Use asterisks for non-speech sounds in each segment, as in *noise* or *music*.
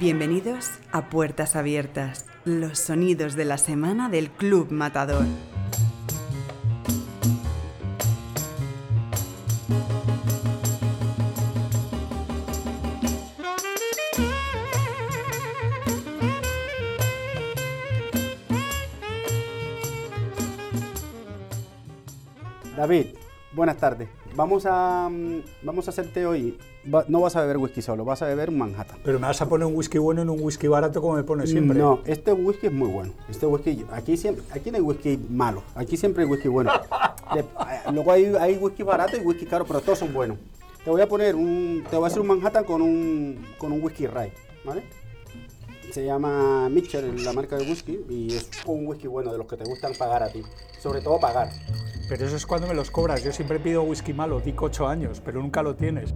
Bienvenidos a Puertas Abiertas, los sonidos de la semana del Club Matador. David, buenas tardes. Vamos a, mm, vamos a hacerte hoy. va- no vas a beber whisky solo, vas a beber un Manhattan. Pero me vas a poner un whisky bueno en un whisky barato como me pones siempre. No, este whisky es muy bueno. Este whisky, aquí siempre, aquí no hay whisky malo. Aquí siempre hay whisky bueno. *laughs* De- eh, luego hay, hay whisky barato y whisky caro, pero todos son buenos. Te voy a poner un, te voy a hacer un Manhattan con un, con un whisky rye, ¿vale? Se llama Mitchell, la marca de whisky, y es un whisky bueno de los que te gustan pagar a ti. Sobre todo pagar. Pero eso es cuando me los cobras. Yo siempre pido whisky malo, dico 8 años, pero nunca lo tienes.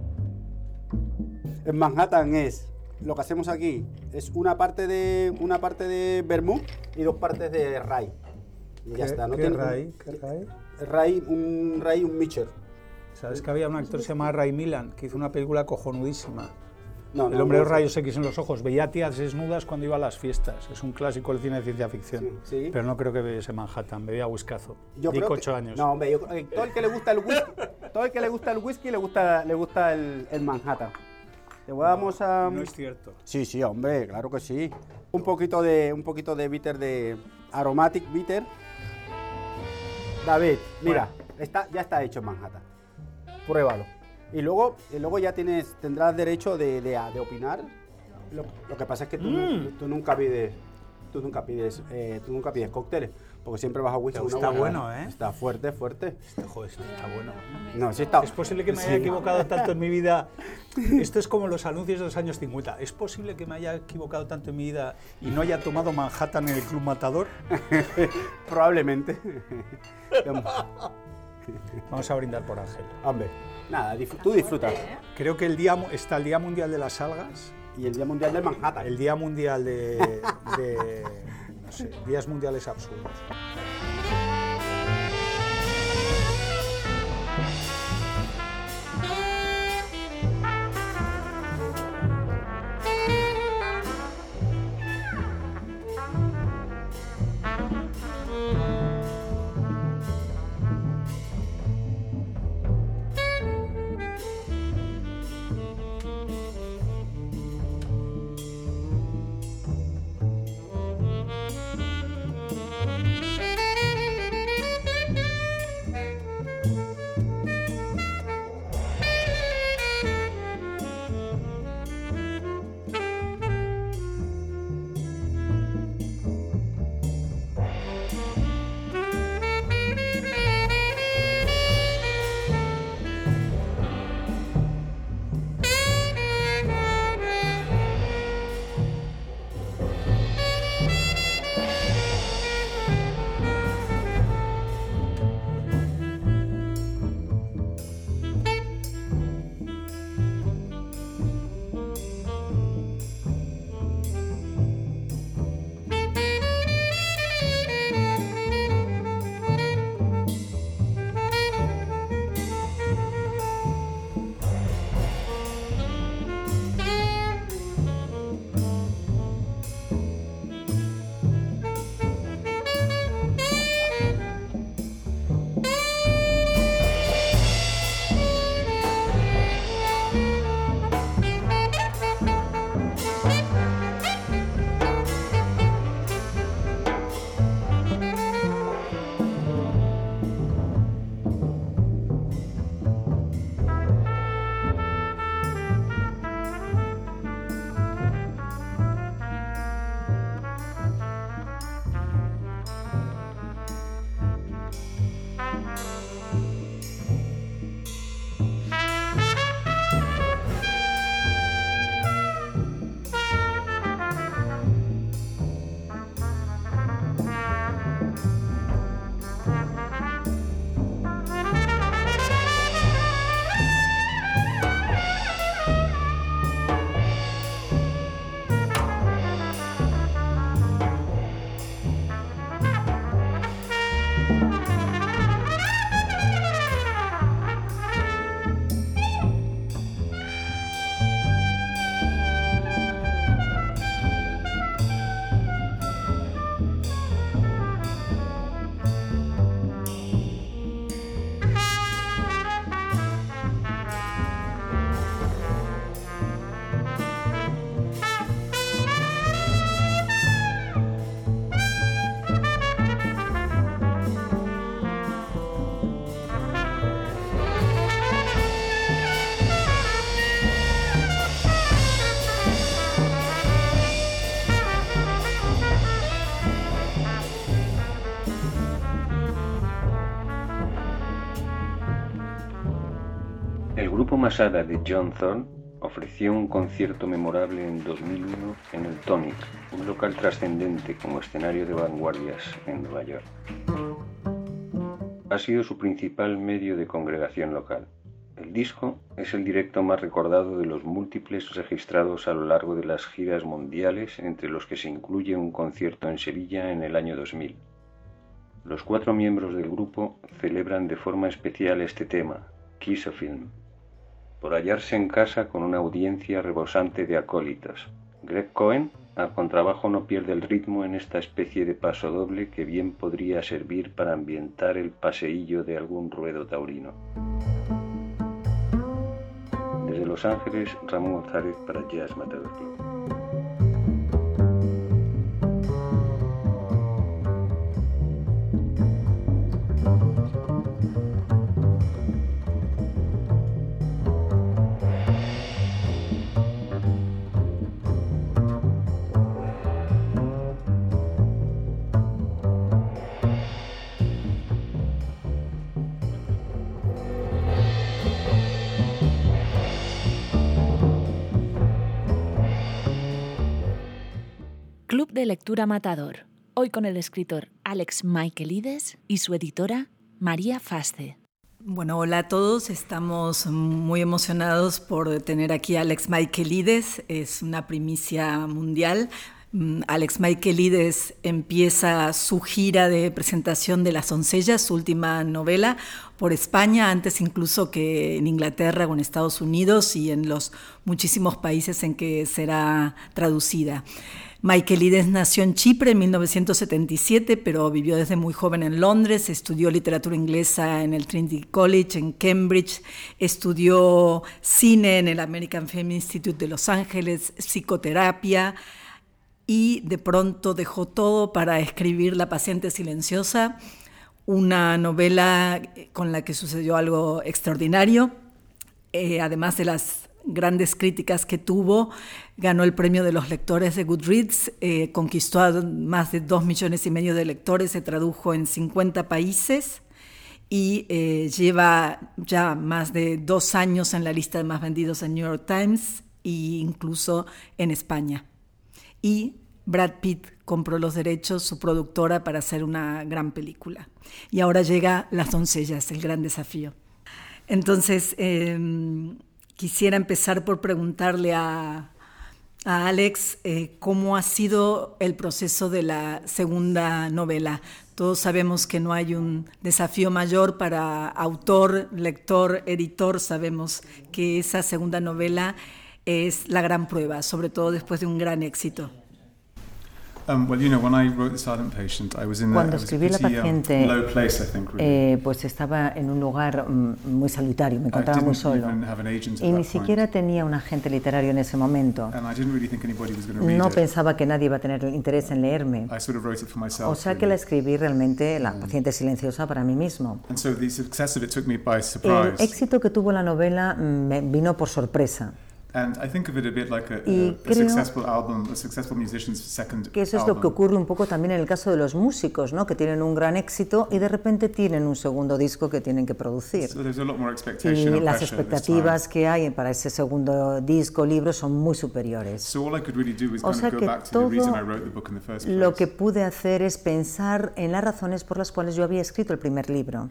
El Manhattan es lo que hacemos aquí es una parte de una parte de vermouth y dos partes de rye. Y ya ¿Qué- está, no qué tiene Ray? ¿Qué Ray? rye, un rye un Mitchell. ¿Sabes que había un actor que se llamaba Ray Milan que hizo una película cojonudísima? No, El no, hombre de no, los rayos X en los ojos. Veía tías desnudas cuando iba a las fiestas. Es un clásico del cine de ciencia ficción. Sí, sí. Pero no creo que bebiese Manhattan. Bebía whiskazo. Yo Dico creo que- 8 años. No, hombre, yo- eh, todo el que le gusta el whisky, *laughs* todo el que le gusta el whisky le gusta le gusta el, el Manhattan. Te vamos a No es cierto. Sí, sí, hombre, claro que sí. Un poquito de un poquito de bitter de aromatic bitter. David, mira, está, ya está hecho en Manhattan. Pruébalo. Y luego, y luego ya tienes, tendrás derecho de, de- de opinar. Lo, lo que pasa es que tú, nu- tú nunca pides, tú nunca pides, eh, tú nunca pides cócteles, porque siempre vas a whisky. Pero está buena- bueno, ¿eh? Está fuerte, fuerte. Este, joder, está bueno. No, sí está. Es posible que me haya equivocado tanto en mi vida. *laughs* Esto es como los anuncios de los años 50. ¿Es posible que me haya equivocado tanto en mi vida y no haya tomado Manhattan en el Club Matador? *laughs* Probablemente. *laughs* Vamos a brindar por Ángel. Hombre, nada, disfr- tú disfrutas. Creo que el día, está el Día Mundial de las Algas, Y el Día Mundial del Manhattan. el Día Mundial de, de, no sé, Días Mundiales Absurdos. Grupo Masada de John Thorne ofreció un concierto memorable en 2001 en el Tonic, un local trascendente como escenario de vanguardias en Nueva York. Ha sido su principal medio de congregación local. El disco es el directo más recordado de los múltiples registrados a lo largo de las giras mundiales, entre los que se incluye un concierto en Sevilla en el año 2000. Los cuatro miembros del grupo celebran de forma especial este tema, Kiss of Film por hallarse en casa con una audiencia rebosante de acólitas. Greg Cohen al contrabajo no pierde el ritmo en esta especie de paso doble que bien podría servir para ambientar el paseillo de algún ruedo taurino. Desde Los Ángeles, Ramón González para Jazz Matador. De Lectura Matador, hoy con el escritor Alex Michaelides y su editora María Fasce. Bueno, hola a todos, estamos muy emocionados por tener aquí a Alex Michaelides, es una primicia mundial. Mm, Alex Michaelides empieza su gira de presentación de Las Doncellas, su última novela, por España, antes incluso que en Inglaterra o en Estados Unidos y en los muchísimos países en que será traducida. Michaelides nació en Chipre en 1977, pero vivió desde muy joven en Londres, estudió literatura inglesa en el Trinity College en Cambridge, estudió cine en el American Film Institute de Los Ángeles, psicoterapia y de pronto dejó todo para escribir La paciente silenciosa, una novela con la que sucedió algo extraordinario, eh, además de las grandes críticas que tuvo, ganó el premio de los lectores de Goodreads, eh, conquistó a más de dos millones y medio de lectores, se tradujo en 50 países y eh, lleva ya más de dos años en la lista de más vendidos en New York Times e incluso en España. Y Brad Pitt compró los derechos, su productora, para hacer una gran película. Y ahora llega Las doncellas, el gran desafío. Entonces, em, Quisiera empezar por preguntarle a, Alex eh, cómo ha sido el proceso de la segunda novela. Todos sabemos que no hay un desafío mayor para autor, lector, editor. Sabemos que esa segunda novela es la gran prueba, sobre todo después de un gran éxito. Cuando escribí La paciente, eh, pues estaba en un lugar mm, muy solitario, me encontraba muy solo. Y ni siquiera tenía un agente literario en ese momento. No pensaba que nadie iba a tener interés en leerme. O sea que la escribí realmente, La mm. paciente silenciosa, para mí mismo. El éxito que tuvo la novela mm, me vino por sorpresa. And I think of it a bit like a, a, a successful album, a successful musician's second que eso es lo que ocurre un poco también en el caso de los músicos, ¿no? Que tienen un gran éxito y de repente tienen un segundo disco que tienen que producir. So there's a lot more expectation y las expectativas que hay para ese segundo disco, libro, son muy superiores. So all I could really do was o sea que todo lo que pude hacer es pensar en las razones por las cuales yo había escrito el primer libro.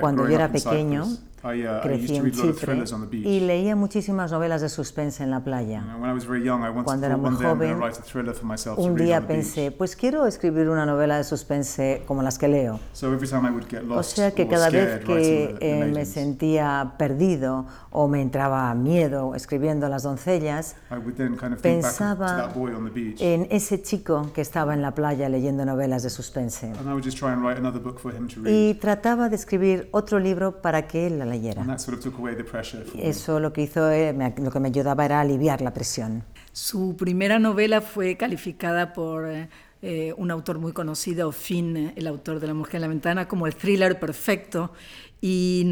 Cuando yo era pequeño, uh, crecí en Chipre y leía muchísimas novelas de suspense en la playa. Cuando era muy joven, un día pensé, pues quiero escribir una novela de suspense como las que leo. O sea que cada vez que eh, me sentía perdido o me entraba miedo escribiendo Las doncellas, pensaba en ese chico que estaba en la playa leyendo novelas de suspense y trataba de escribir otro libro para que él la leyera. Eso lo que hizo, eh, lo que me ayudaba era aliviar la presión. Su primera novela fue calificada por eh, eh, un autor muy conocido, Finn, el autor de La Mujer en la Ventana, como el thriller perfecto. Y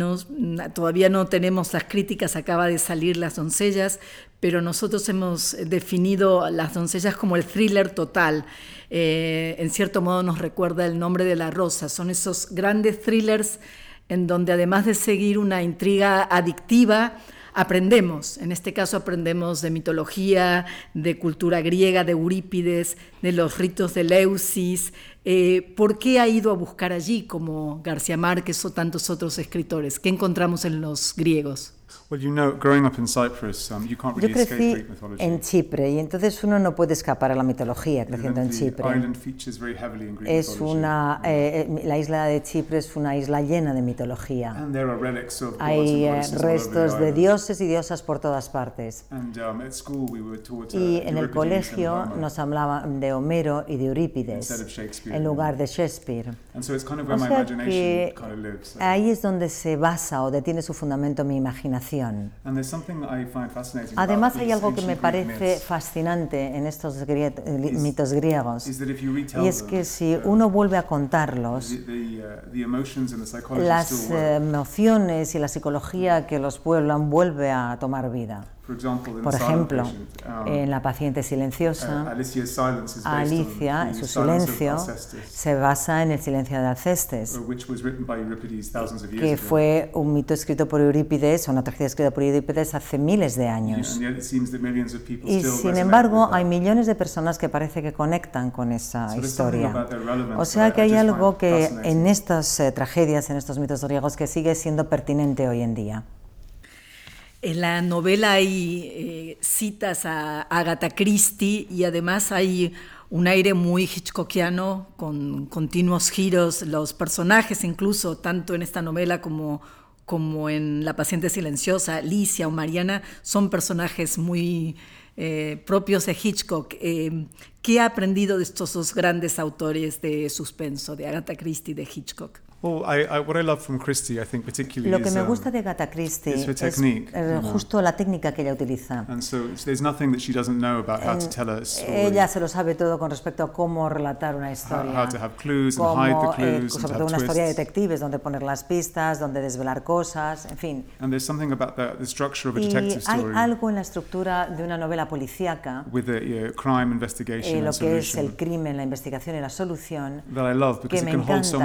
todavía no tenemos las críticas, acaba de salir Las Doncellas, pero nosotros hemos definido Las Doncellas como el thriller total. Eh, en cierto modo nos recuerda el nombre de la rosa, son esos grandes thrillers en donde además de seguir una intriga adictiva, aprendemos. En este caso aprendemos de mitología, de cultura griega, de Eurípides, de los ritos de Leusis. Eh, ¿Por qué ha ido a buscar allí, como García Márquez o tantos otros escritores? ¿Qué encontramos en los griegos? Yo crecí en Chipre y entonces uno no puede escapar a la mitología creciendo en Chipre. Es una, eh, la isla de Chipre es una isla llena de mitología. Hay eh, restos de dioses y diosas por todas partes. Um, y en el colegio nos hablaban de Homero y de Eurípides en lugar de Shakespeare. o sea que ahí es donde se basa o detiene su fundamento mi imaginación. Además hay algo que me parece fascinante en estos mitos griegos y es que si uno vuelve a contarlos, uh, las emociones y la psicología que los pueblan vuelve a tomar vida. Por ejemplo, um, en La paciente silenciosa, uh, Alicia, su silencio, se basa en el silencio de Alcestes, que fue un mito escrito por Eurípides, o una tragedia escrita por Eurípides hace miles de años. Y sin embargo, hay millones de personas que parece que conectan con esa historia. O sea que hay algo que en estas eh, tragedias, en estos mitos griegos, que sigue siendo pertinente hoy en día. En la novela hay eh, citas a Agatha Christie y además hay un aire muy hitchcockiano con continuos giros. Los personajes, incluso tanto en esta novela como, como en La paciente silenciosa, Alicia o Mariana, son personajes muy eh, propios de Hitchcock. Eh, ¿Qué ha aprendido de estos dos grandes autores de suspenso, de Agatha Christie y de Hitchcock? Lo que me gusta de Agatha Christie es justo la técnica que ella utiliza. Ella se lo sabe todo con respecto a cómo relatar una historia. cómo, eh, sobre todo una historia de detectives, donde poner las pistas, donde desvelar cosas, en fin. y hay algo en la estructura de una novela policíaca, eh, lo que es el crimen, la investigación y la solución, que me encanta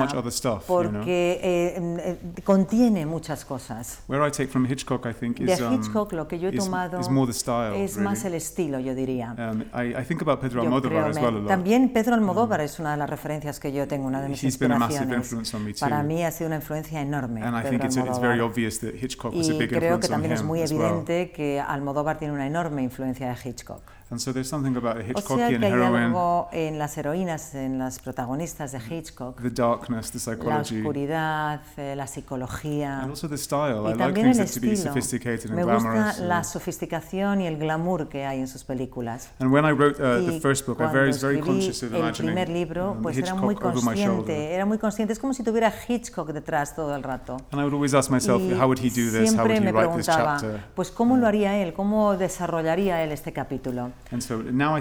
porque eh, eh, contiene muchas cosas. Where I take from Hitchcock, I think, is, de um, Hitchcock lo que yo he tomado is, is more the style, es really. más el estilo, yo diría. Um, I, I, think about Pedro Almodóvar as well a lot. También Pedro Almodóvar um, es una de las referencias que yo tengo, una de mis he's inspiraciones. Been a massive influence on me too. Para mí ha sido una influencia enorme. And I think it's, it's very obvious that Hitchcock was a big y creo que también es muy evidente well. que Almodóvar tiene una enorme influencia de Hitchcock. And so there's something about o sea que hay algo en las heroínas, en las protagonistas de Hitchcock. The darkness, the psychology. La oscuridad, eh, la psicología. And also the style. Y I también like el things to be sophisticated and Me gusta la sofisticación y el glamour que hay en sus películas. And when I wrote uh, the first book, I was very conscious of imagining el primer libro, um, pues era muy consciente, era muy consciente, es como si tuviera Hitchcock detrás todo el rato. And I would always ask myself, y how would he do this? How would he write this chapter? Pues cómo lo haría él, cómo desarrollaría él este capítulo. And so now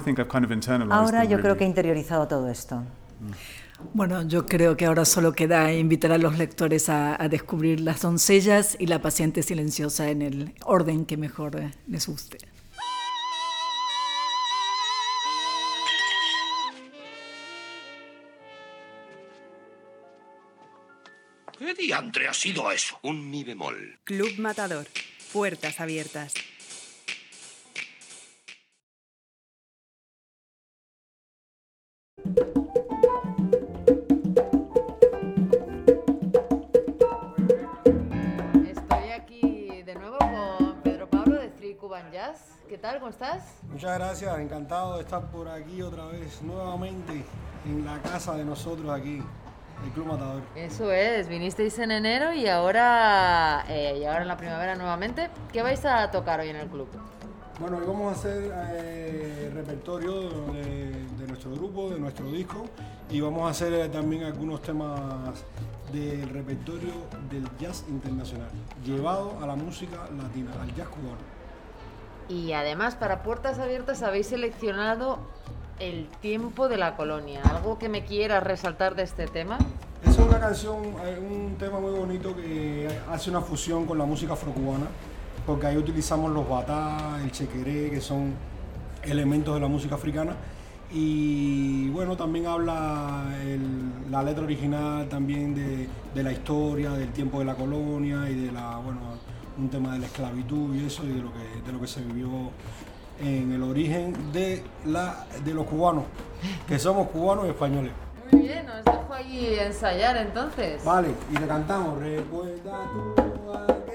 Ahora yo creo que he interiorizado todo esto. Bueno, yo creo que ahora solo queda invitar a los lectores a, descubrir las doncellas y la paciente silenciosa en el orden que mejor eh, les guste. ¿Qué diantre ha sido eso? Un mi bemol. Club Matador. Puertas abiertas. Estoy aquí de nuevo con Pedro Pablo de Three Cuban Jazz. ¿Qué tal? ¿Cómo estás? Muchas gracias, encantado de estar por aquí otra vez, nuevamente en la casa de nosotros aquí, el Club Matador. Eso es, vinisteis en enero y ahora, eh, y ahora en la primavera nuevamente. ¿Qué vais a tocar hoy en el club? Bueno, hoy vamos a hacer eh, repertorio de, nuestro grupo, de nuestro disco, y vamos a hacer eh, también algunos temas del repertorio del jazz internacional, llevado a la música latina, al jazz cubano. Y además, para Puertas Abiertas habéis seleccionado el tiempo de la colonia. ¿Algo que me quieras resaltar de este tema? Es una canción, eh, un tema muy bonito que hace una fusión con la música afrocubana porque ahí utilizamos los batá, el chequeré, que son elementos de la música africana, Y bueno, también habla la letra original también de, la historia, del tiempo de la colonia y de la, bueno, un tema de la esclavitud y eso, y de lo que, de lo que se vivió en el origen de, la, de los cubanos, que somos cubanos y españoles. Muy bien, nos dejo ahí ensayar entonces. Vale, y le cantamos, recuerda tú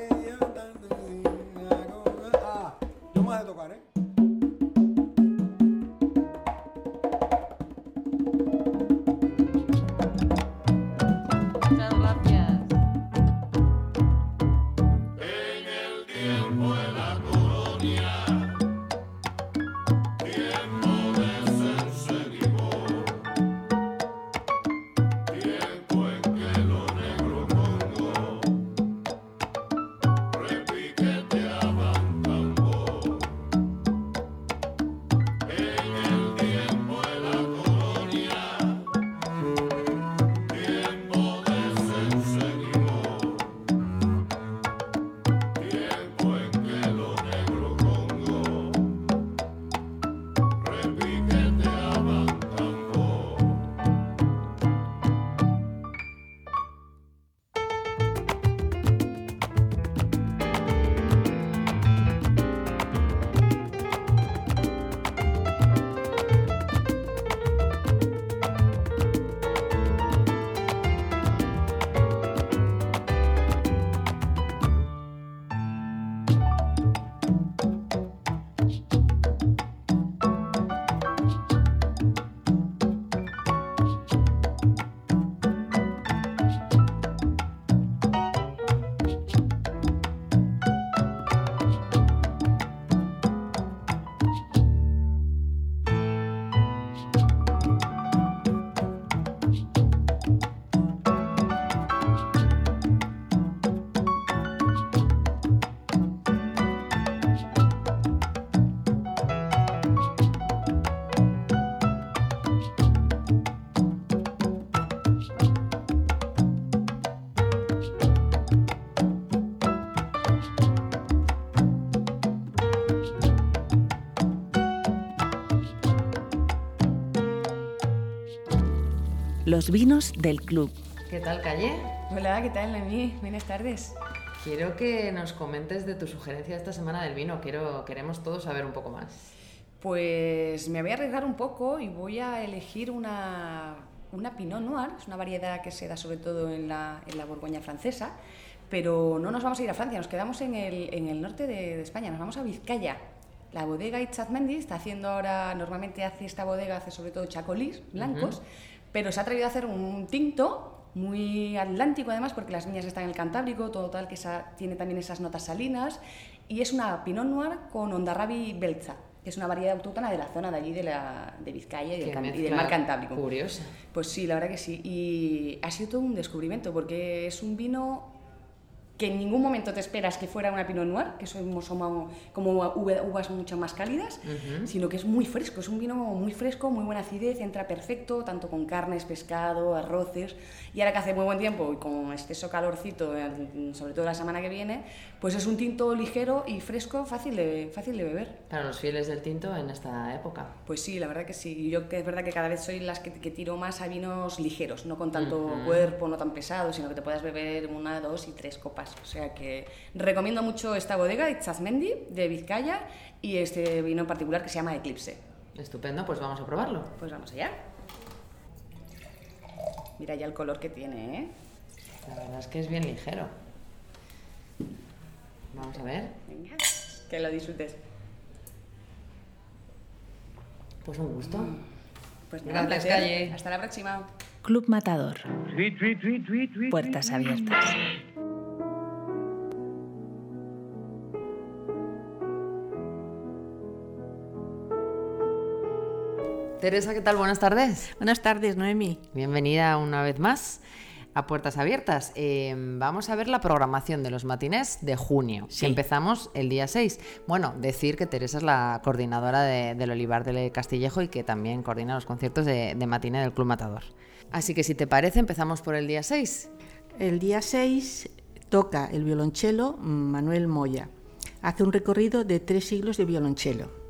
Los vinos del club. ¿Qué tal, Calle? Hola, ¿qué tal, Noemí? Buenas tardes. Quiero que nos comentes de tu sugerencia esta semana del vino. Quiero, queremos todos saber un poco más. Pues me voy a arriesgar un poco y voy a elegir una, una Pinot Noir. Es una variedad que se da sobre todo en la, en la Borgoña francesa. Pero no nos vamos a ir a Francia, nos quedamos en el, en el norte de, España, nos vamos a Vizcaya. La bodega Itzazmendi está haciendo ahora, normalmente hace esta bodega, hace sobre todo chacolís blancos, pero se ha atrevido a hacer un tinto muy atlántico además porque las viñas están en el Cantábrico, todo tal que tiene también esas notas salinas y es una Pinot Noir con Ondarrabi Belza, que es una variedad autóctona de la zona de allí de, la, de Vizcaya y del, y del, mar Cantábrico. Curiosa. Pues sí, la verdad que sí. Y ha sido todo un descubrimiento porque es un vino que en ningún momento te esperas que fuera una Pinot Noir, que somos como uvas mucho más cálidas, sino que es muy fresco, es un vino muy fresco, muy buena acidez, entra perfecto, tanto con carnes, pescado, arroces, y ahora que hace muy buen tiempo y con exceso calorcito, sobre todo la semana que viene, pues es un tinto ligero y fresco, fácil de, fácil de beber. Para los fieles del tinto en esta época. Pues sí, la verdad que sí, yo que es verdad que cada vez soy las que, tiro más a vinos ligeros, no con tanto cuerpo, no tan pesado, sino que te puedas beber una, dos y tres copas o sea que recomiendo mucho esta bodega, Itzazmendi, de Vizcaya, y este vino en particular que se llama Eclipse. Estupendo, pues vamos a probarlo. Pues vamos allá. Mira ya el color que tiene, ¿eh? La verdad es que es bien ligero. Vamos a ver. Venga, que lo disfrutes. Pues un gusto. Mm. Pues nada, Gracias, Hasta la próxima. Club Matador. Puertas abiertas. Teresa, ¿qué tal? Buenas tardes. Buenas tardes, Noemi. Bienvenida una vez más a Puertas Abiertas. Eh, vamos a ver la programación de los matines de junio. Empezamos el día 6. Bueno, decir que Teresa es la coordinadora del Olivar de Castillejo y que también coordina los conciertos de, de matine del Club Matador. Así que si te parece, empezamos por el día 6. El día 6 toca el violonchelo Manuel Moya. Hace un recorrido de tres siglos de violonchelo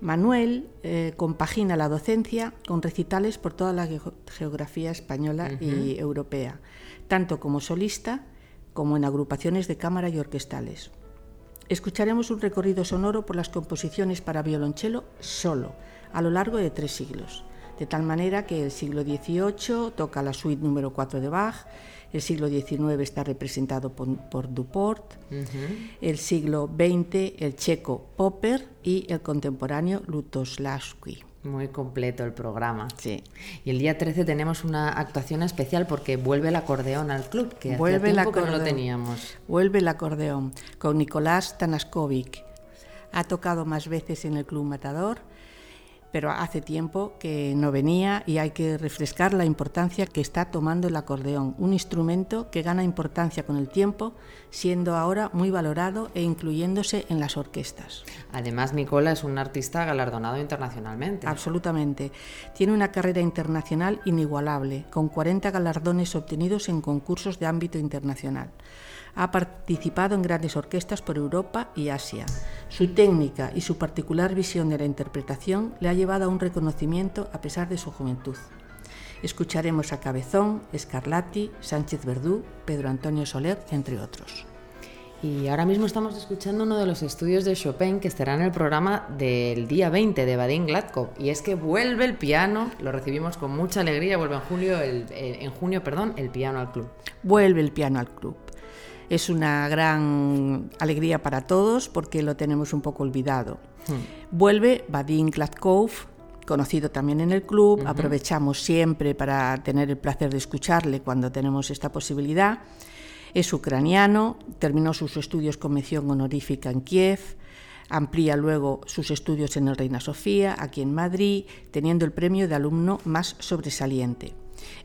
Manuel eh, compagina la docencia con recitales por toda la geografía española y europea, tanto como solista como en agrupaciones de cámara y orquestales. Escucharemos un recorrido sonoro por las composiciones para violonchelo solo, a lo largo de tres siglos, de tal manera que el siglo XVIII toca la suite número 4 de Bach, el siglo XIX está representado por, Duport, el siglo XX el checo Popper y el contemporáneo Lutoslavski. Muy completo el programa. Sí. Y el día 13 tenemos una actuación especial porque vuelve el acordeón al club, que vuelve tiempo que no lo teníamos. Vuelve el acordeón con Nicolás Tanaskovic. Ha tocado más veces en el Club Matador pero hace tiempo que no venía y hay que refrescar la importancia que está tomando el acordeón, un instrumento que gana importancia con el tiempo, siendo ahora muy valorado e incluyéndose en las orquestas. Además, Nicola es un artista galardonado internacionalmente. Absolutamente. Tiene una carrera internacional inigualable, con 40 galardones obtenidos en concursos de ámbito internacional. Ha participado en grandes orquestas por Europa y Asia. Su técnica y su particular visión de la interpretación le ha llevado a un reconocimiento a pesar de su juventud. Escucharemos a Cabezón, Scarlatti, Sánchez Verdú, Pedro Antonio Soler, entre otros. Y ahora mismo estamos escuchando uno de los estudios de Chopin que estará en el programa del día 20 de Vadim Gladkov. Y es que vuelve el piano, lo recibimos con mucha alegría, vuelve en, julio el, eh, en junio perdón, el piano al club. Vuelve el piano al club. Es una gran alegría para todos porque lo tenemos un poco olvidado. Hmm. Vuelve Vadim Gladkov, conocido también en el club. Aprovechamos siempre para tener el placer de escucharle cuando tenemos esta posibilidad. Es ucraniano, terminó sus estudios con mención honorífica en Kiev, amplía luego sus estudios en el Reina Sofía, aquí en Madrid, teniendo el premio de alumno más sobresaliente.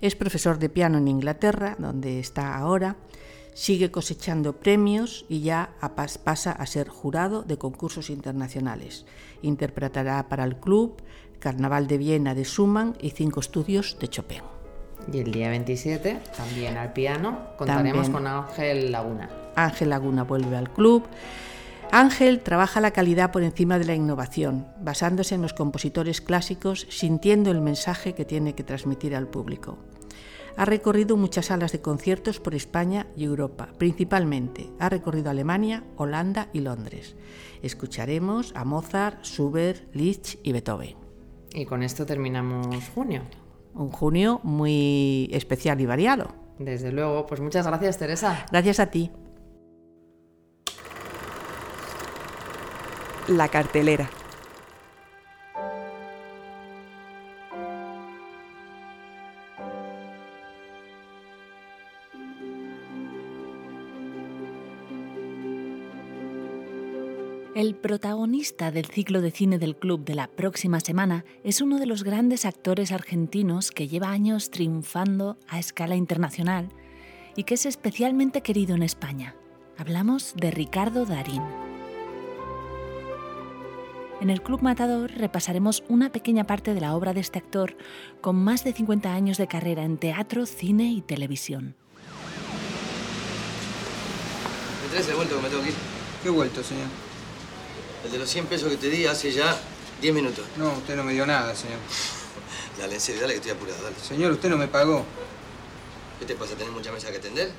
Es profesor de piano en Inglaterra, donde está ahora, sigue cosechando premios y ya pasa a ser jurado de concursos internacionales. Interpretará para el club Carnaval de Viena de Schumann y cinco estudios de Chopin. Y el día 27, también al piano, contaremos con Ángel Laguna. Ángel Laguna vuelve al club. Ángel trabaja la calidad por encima de la innovación, basándose en los compositores clásicos, sintiendo el mensaje que tiene que transmitir al público. Ha recorrido muchas salas de conciertos por España y Europa, principalmente. Ha recorrido Alemania, Holanda y Londres. Escucharemos a Mozart, Schubert, Liszt y Beethoven. Y con esto terminamos junio. Un junio muy especial y variado. Desde luego, pues muchas gracias Teresa. Gracias a ti. La cartelera. El protagonista del ciclo de cine del club de la próxima semana es uno de los grandes actores argentinos que lleva años triunfando a escala internacional y que es especialmente querido en España. Hablamos de Ricardo Darín. En el Club Matador repasaremos una pequeña parte de la obra de este actor con más de 50 años de carrera en teatro, cine y televisión. ¿Me vuelto que me tengo que ir? ¿Qué vuelto, señor? El de los 100 pesos que te di hace ya 10 minutos. No, usted no me dio nada, señor. *laughs* Dale, en serio, dale que estoy apurado, dale. Señor, usted no me pagó. ¿Qué te pasa? ¿Tenés mucha mesa que atender?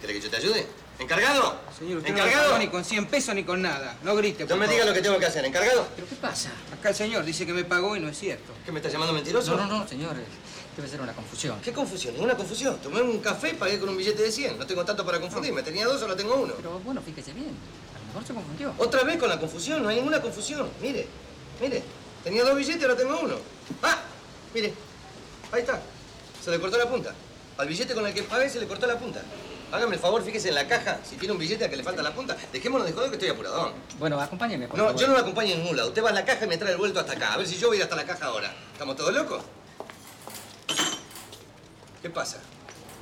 ¿Querés que yo te ayude? ¿Encargado? Señor, usted ¿Encargado? no me pagó ni con 100 pesos ni con nada. No grite, No me diga lo que tengo que hacer. ¿Encargado? ¿Pero qué pasa? Acá el señor dice que me pagó y no es cierto. ¿Qué, me está llamando mentiroso? No, no, no, señor. Debe ser una confusión. ¿Qué confusión? Ninguna confusión. Tomé un café y pagué con un billete de 100. No tengo tanto para confundirme. Tenía dos, ahora tengo uno. Pero bueno, fíjese bien se confundió. Otra vez con la confusión, no hay ninguna confusión. Mire, mire, tenía dos billetes, ahora tengo uno. ¡Ah! Mire, ahí está. Se le cortó la punta. Al billete con el que pagué se le cortó la punta. Hágame el favor, fíjese en la caja, si tiene un billete a que le falta la punta. Dejémonos de joder que estoy apuradón. Bueno, acompáñeme, por No, yo no lo acompaño en lado. Usted va a la caja y me trae el vuelto hasta acá. A ver si yo voy a ir hasta la caja ahora. ¿Estamos todos locos? ¿Qué pasa?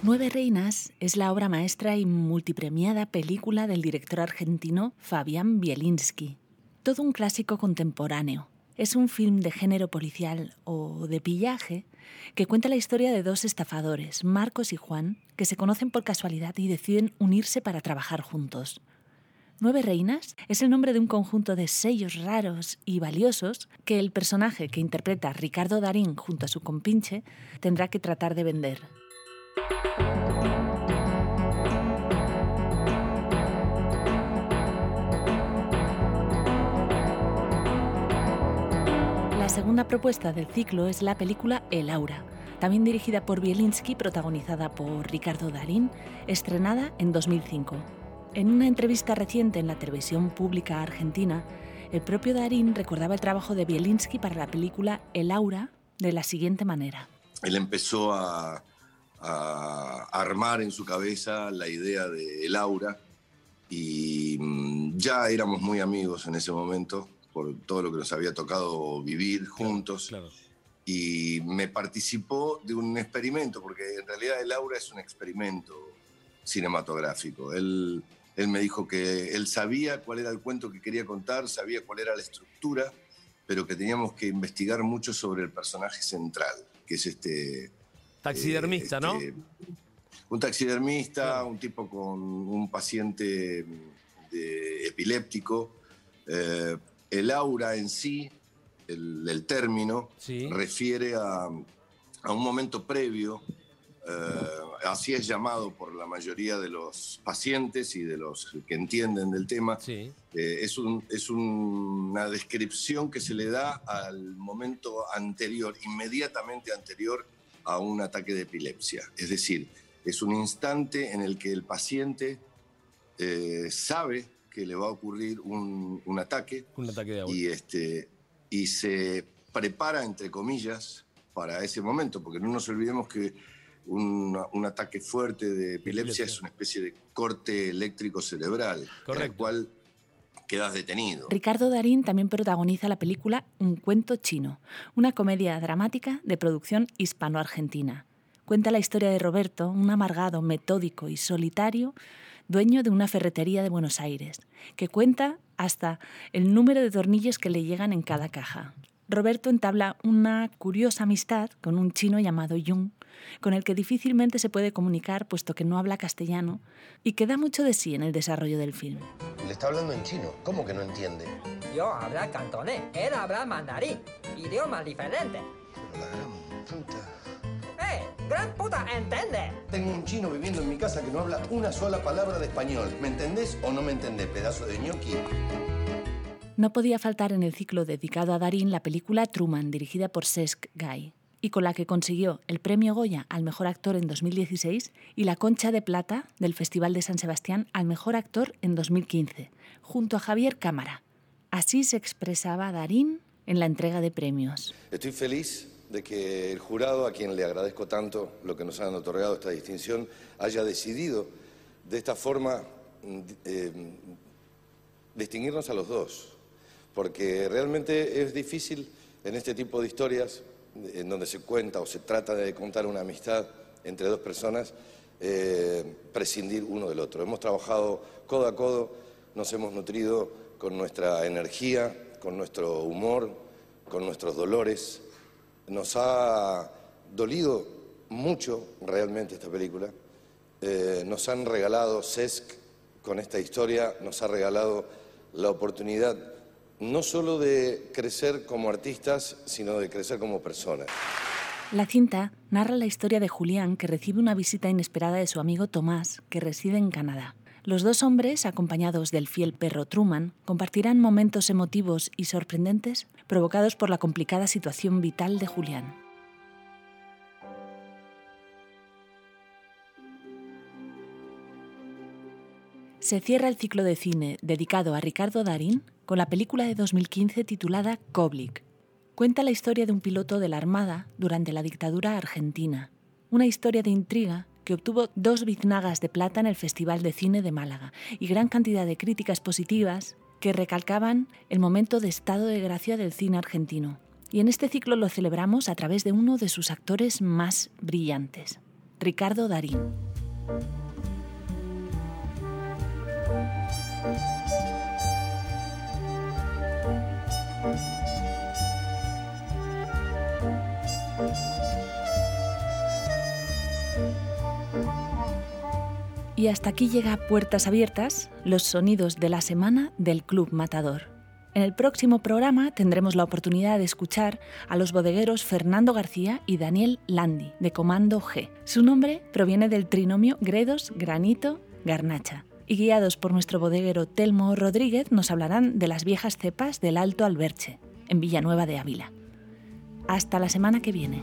Nueve Reinas es la obra maestra y multipremiada película del director argentino Fabián Bielinski. Todo un clásico contemporáneo. Es un film de género policial o de pillaje que cuenta la historia de dos estafadores, Marcos y Juan, que se conocen por casualidad y deciden unirse para trabajar juntos. Nueve Reinas es el nombre de un conjunto de sellos raros y valiosos que el personaje que interpreta Ricardo Darín junto a su compinche tendrá que tratar de vender. La segunda propuesta del ciclo es la película El Aura, también dirigida por Bielinski, protagonizada por Ricardo Darín, estrenada en 2005. En una entrevista reciente en la televisión pública argentina, el propio Darín recordaba el trabajo de Bielinski para la película El Aura de la siguiente manera. Él empezó a, armar en su cabeza la idea de El Aura y mm, ya éramos muy amigos en ese momento por todo lo que nos había tocado vivir juntos. Y me participó de un experimento, porque en realidad El Aura es un experimento cinematográfico. Él él me dijo que él sabía cuál era el cuento que quería contar, sabía cuál era la estructura, pero que teníamos que investigar mucho sobre el personaje central, que es este... Taxidermista, ¿no? Este, un taxidermista, un tipo con un paciente epiléptico. Eh, el aura en sí, el, término, refiere a, a, un momento previo eh, así es llamado por la mayoría de los pacientes y de los que entienden del tema. Eh, es, es una descripción que se le da al momento anterior, inmediatamente anterior a un ataque de epilepsia. Es decir, es un instante en el que el paciente eh, sabe que le va a ocurrir un, ataque, un ataque y, este, y se prepara, entre comillas, para ese momento, porque no nos olvidemos que un, ataque fuerte de epilepsia, es una especie de corte eléctrico cerebral, el cual Ricardo Darín también protagoniza la película Un cuento chino, una comedia dramática de producción hispano-argentina. Cuenta la historia de Roberto, un amargado, metódico y solitario dueño de una ferretería de Buenos Aires, que cuenta hasta el número de tornillos que le llegan en cada caja. Roberto entabla una curiosa amistad con un chino llamado Jung, con el que difícilmente se puede comunicar puesto que no habla castellano y que da mucho de sí en el desarrollo del film. Le está hablando en chino, ¿cómo que no entiende? Yo hablo cantonés, él habla mandarín, idioma diferente. La gran puta. ¡Eh! ¡Gran puta! ¿Entiende? Tengo un chino viviendo en mi casa que no habla una sola palabra de español. ¿Me entendés o no me entendés, pedazo de ñoqui? no podía faltar en el ciclo dedicado a Darín la película Truman, dirigida por Cesc Guy, y con la que consiguió el premio Goya al mejor actor en 2016 y la Concha de Plata del Festival de San Sebastián al mejor actor en 2015, junto a Javier Cámara. Así se expresaba Darín en la entrega de premios. Estoy feliz de que el jurado, a quien le agradezco tanto lo que nos han otorgado esta distinción, haya decidido de esta forma eh, distinguirnos a los dos porque realmente es difícil en este tipo de historias, en donde se cuenta o se trata de contar una amistad entre dos personas, eh, prescindir uno del otro. Hemos trabajado codo a codo, nos hemos nutrido con nuestra energía, con nuestro humor, con nuestros dolores. Nos ha dolido mucho realmente esta película. Eh, nos han regalado SESC con esta historia, nos ha regalado la oportunidad no solo de crecer como artistas, sino de crecer como personas. La cinta narra la historia de Julián, que recibe una visita inesperada de su amigo Tomás, que reside en Canadá. Los dos hombres, acompañados del fiel perro Truman, compartirán momentos emotivos y sorprendentes provocados por la complicada situación vital de Julián. Se cierra el ciclo de cine dedicado a Ricardo Darín con la película de 2015 titulada Koblik. Cuenta la historia de un piloto de la Armada durante la dictadura argentina. Una historia de intriga que obtuvo dos biznagas de plata en el Festival de Cine de Málaga y gran cantidad de críticas positivas que recalcaban el momento de estado de gracia del cine argentino. Y en este ciclo lo celebramos a través de uno de sus actores más brillantes, Ricardo Darín. Y hasta aquí llega Puertas Abiertas, los sonidos de la semana del Club Matador. En el próximo programa tendremos la oportunidad de escuchar a los bodegueros Fernando García y Daniel Landi, de Comando G. Su nombre proviene del trinomio gredos, granito, garnacha. Y guiados por nuestro bodeguero Telmo Rodríguez nos hablarán de las viejas cepas del Alto Alberche, en Villanueva de Ávila. Hasta la semana que viene.